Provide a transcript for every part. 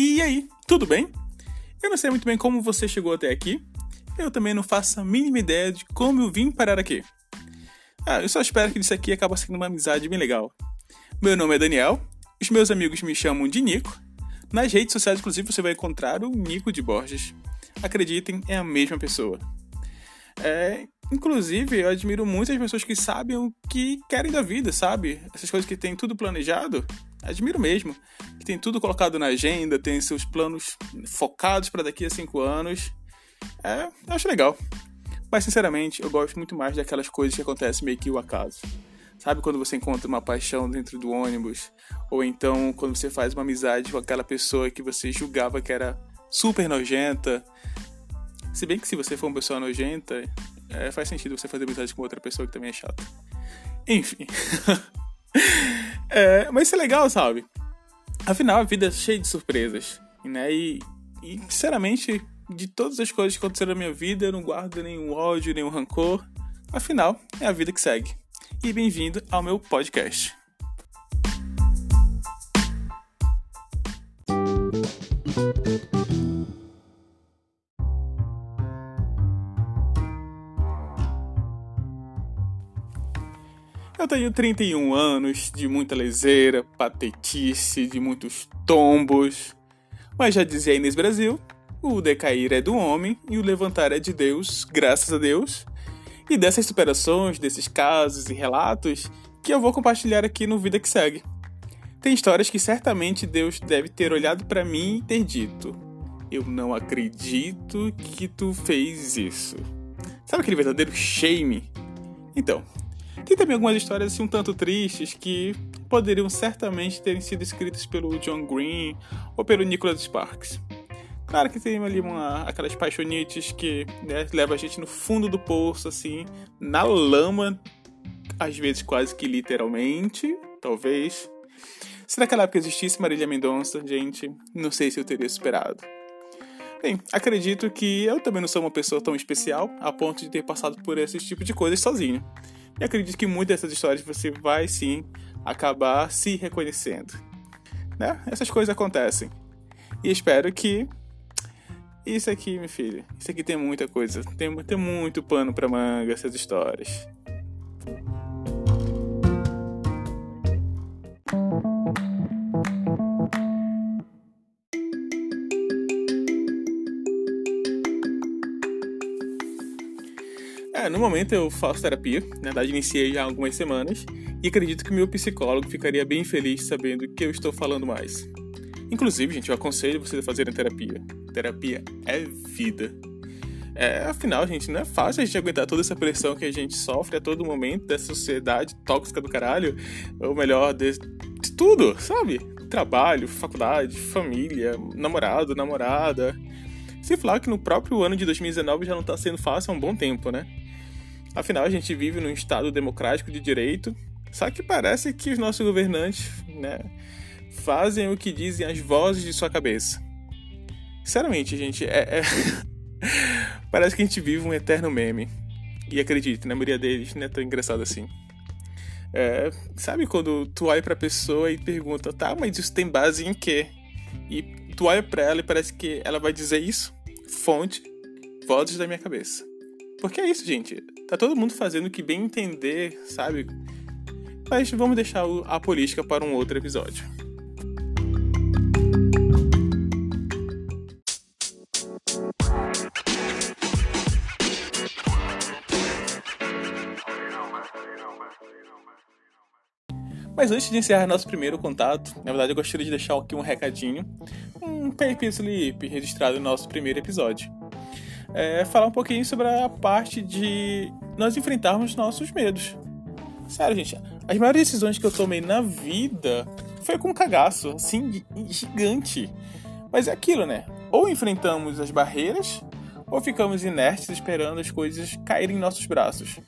E aí, tudo bem? Eu não sei muito bem como você chegou até aqui. Eu também não faço a mínima ideia de como eu vim parar aqui. Ah, eu só espero que isso aqui acabe sendo uma amizade bem legal. Meu nome é Daniel, os meus amigos me chamam de Nico. Nas redes sociais, inclusive, você vai encontrar o Nico de Borges. Acreditem, é a mesma pessoa. É, inclusive, eu admiro muito as pessoas que sabem o que querem da vida, sabe? Essas coisas que tem tudo planejado. Admiro mesmo. Que tem tudo colocado na agenda, tem seus planos focados para daqui a cinco anos. É, eu acho legal. Mas, sinceramente, eu gosto muito mais daquelas coisas que acontecem meio que o acaso. Sabe quando você encontra uma paixão dentro do ônibus? Ou então quando você faz uma amizade com aquela pessoa que você julgava que era super nojenta. Se bem que se você for uma pessoa nojenta, é, faz sentido você fazer amizade com outra pessoa que também é chata. Enfim. é, mas isso é legal, sabe? Afinal, a vida é cheia de surpresas. Né? E, e, sinceramente, de todas as coisas que aconteceram na minha vida, eu não guardo nenhum ódio, nenhum rancor. Afinal, é a vida que segue e bem-vindo ao meu podcast. Tenho 31 anos, de muita leseira, patetice, de muitos tombos. Mas já dizia Inês Brasil, o decair é do homem e o levantar é de Deus, graças a Deus. E dessas superações, desses casos e relatos que eu vou compartilhar aqui no Vida que Segue. Tem histórias que certamente Deus deve ter olhado para mim e ter dito: Eu não acredito que tu fez isso. Sabe aquele verdadeiro shame? Então, tem também algumas histórias assim um tanto tristes que poderiam certamente terem sido escritas pelo John Green ou pelo Nicholas Sparks. Claro que tem ali uma, aquelas paixonites que né, leva a gente no fundo do poço, assim, na lama, às vezes quase que literalmente, talvez. Se naquela época existisse Marília Mendonça, gente, não sei se eu teria superado. Bem, acredito que eu também não sou uma pessoa tão especial a ponto de ter passado por esse tipo de coisas sozinho. E acredito que muitas dessas histórias você vai sim acabar se reconhecendo. Né? Essas coisas acontecem. E espero que isso aqui, minha filha, isso aqui tem muita coisa. Tem, tem muito pano pra manga essas histórias. No momento eu faço terapia, na verdade iniciei já há algumas semanas, e acredito que meu psicólogo ficaria bem feliz sabendo que eu estou falando mais. Inclusive, gente, eu aconselho vocês a fazerem terapia. Terapia é vida. É, afinal, gente, não é fácil a gente aguentar toda essa pressão que a gente sofre a todo momento dessa sociedade tóxica do caralho. Ou melhor, de, de tudo, sabe? Trabalho, faculdade, família, namorado, namorada. Se falar que no próprio ano de 2019 já não tá sendo fácil há um bom tempo, né? Afinal, a gente vive num estado democrático de direito, só que parece que os nossos governantes, né, fazem o que dizem as vozes de sua cabeça. Sinceramente, gente, é, é... parece que a gente vive um eterno meme. E acredite, na maioria deles não é tão engraçado assim. É, sabe quando tu olha pra pessoa e pergunta, tá, mas isso tem base em quê? E tu olha pra ela e parece que ela vai dizer isso? Fonte, vozes da minha cabeça. Porque é isso, gente. Tá todo mundo fazendo o que bem entender, sabe? Mas vamos deixar a política para um outro episódio. Mas antes de encerrar nosso primeiro contato, na verdade eu gostaria de deixar aqui um recadinho, um paper slip registrado no nosso primeiro episódio. É, falar um pouquinho sobre a parte de nós enfrentarmos nossos medos. Sério, gente, as maiores decisões que eu tomei na vida foi com um cagaço, assim, gigante. Mas é aquilo, né? Ou enfrentamos as barreiras, ou ficamos inertes esperando as coisas caírem em nossos braços.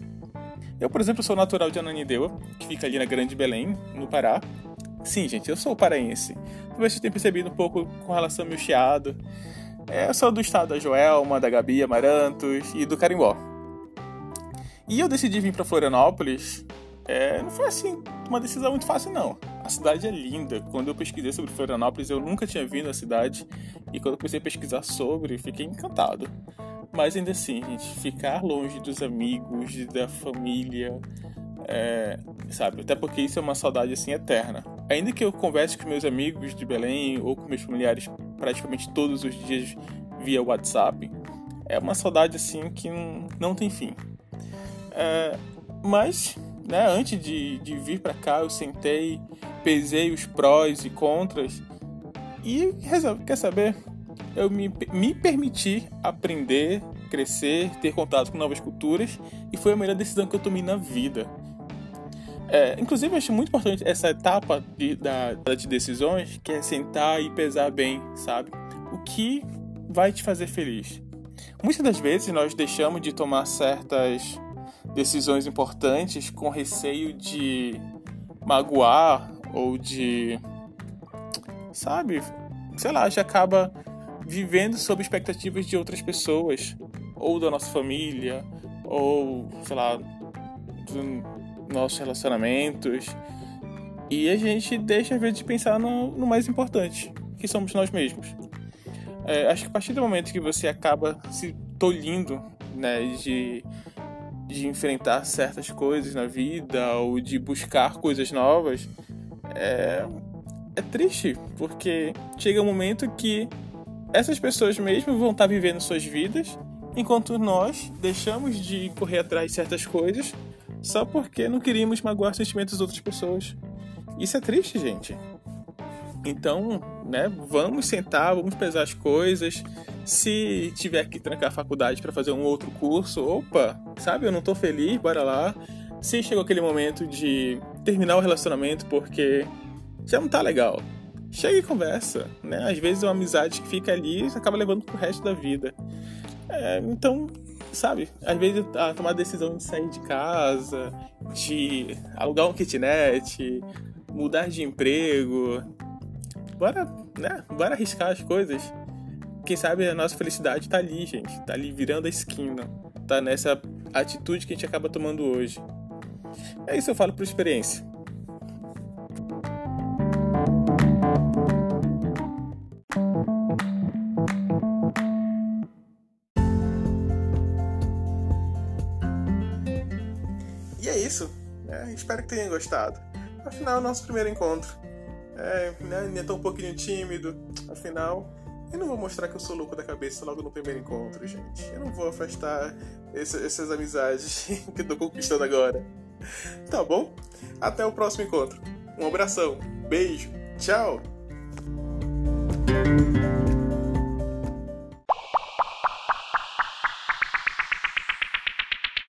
Eu, por exemplo, sou natural de Ananindeua, que fica ali na Grande Belém, no Pará. Sim, gente, eu sou paraense. Talvez vocês tenham percebido um pouco com relação ao meu chiado. É, sou do estado da Joelma, da Gabi Amarantos e do Carimbó. E eu decidi vir para Florianópolis É, não foi assim uma decisão muito fácil, não. A cidade é linda. Quando eu pesquisei sobre Florianópolis, eu nunca tinha vindo a cidade. E quando eu comecei a pesquisar sobre, fiquei encantado. Mas ainda assim, gente, ficar longe dos amigos, da família, é, sabe? Até porque isso é uma saudade assim eterna. Ainda que eu converse com meus amigos de Belém ou com meus familiares praticamente todos os dias via WhatsApp, é uma saudade assim que não tem fim. É, mas né, antes de, de vir para cá, eu sentei, pesei os prós e contras e quer saber? Eu me, me permiti aprender, crescer, ter contato com novas culturas e foi a melhor decisão que eu tomei na vida. É, inclusive, eu acho muito importante essa etapa de, da, de decisões, que é sentar e pesar bem, sabe? O que vai te fazer feliz. Muitas das vezes nós deixamos de tomar certas decisões importantes com receio de magoar ou de. Sabe? Sei lá, já acaba vivendo sob expectativas de outras pessoas, ou da nossa família, ou, sei lá, nossos relacionamentos. E a gente deixa, às vezes, de pensar no, no mais importante, que somos nós mesmos. É, acho que a partir do momento que você acaba se tolhindo né, de de enfrentar certas coisas na vida ou de buscar coisas novas, é, é triste, porque chega um momento que essas pessoas mesmo vão estar vivendo suas vidas, enquanto nós deixamos de correr atrás de certas coisas só porque não queríamos magoar os sentimentos das outras pessoas. Isso é triste, gente. Então, né, vamos sentar, vamos pesar as coisas. Se tiver que trancar a faculdade para fazer um outro curso, opa, sabe, eu não tô feliz, bora lá. Se chegou aquele momento de terminar o relacionamento porque já não tá legal, chega e conversa, né? Às vezes uma amizade que fica ali acaba levando pro resto da vida. É, então, sabe, às vezes a tomar a decisão de sair de casa, de alugar um kitnet, mudar de emprego, bora, né? Bora arriscar as coisas. Quem sabe a nossa felicidade tá ali, gente. Tá ali virando a esquina. Tá nessa atitude que a gente acaba tomando hoje. É isso eu falo por experiência. É isso. É, espero que tenham gostado. Afinal, é nosso primeiro encontro. É, né, ainda tô um pouquinho tímido. Afinal, eu não vou mostrar que eu sou louco da cabeça logo no primeiro encontro, gente. Eu não vou afastar esse, essas amizades que eu tô conquistando agora. Tá bom? Até o próximo encontro. Um abração, beijo, tchau!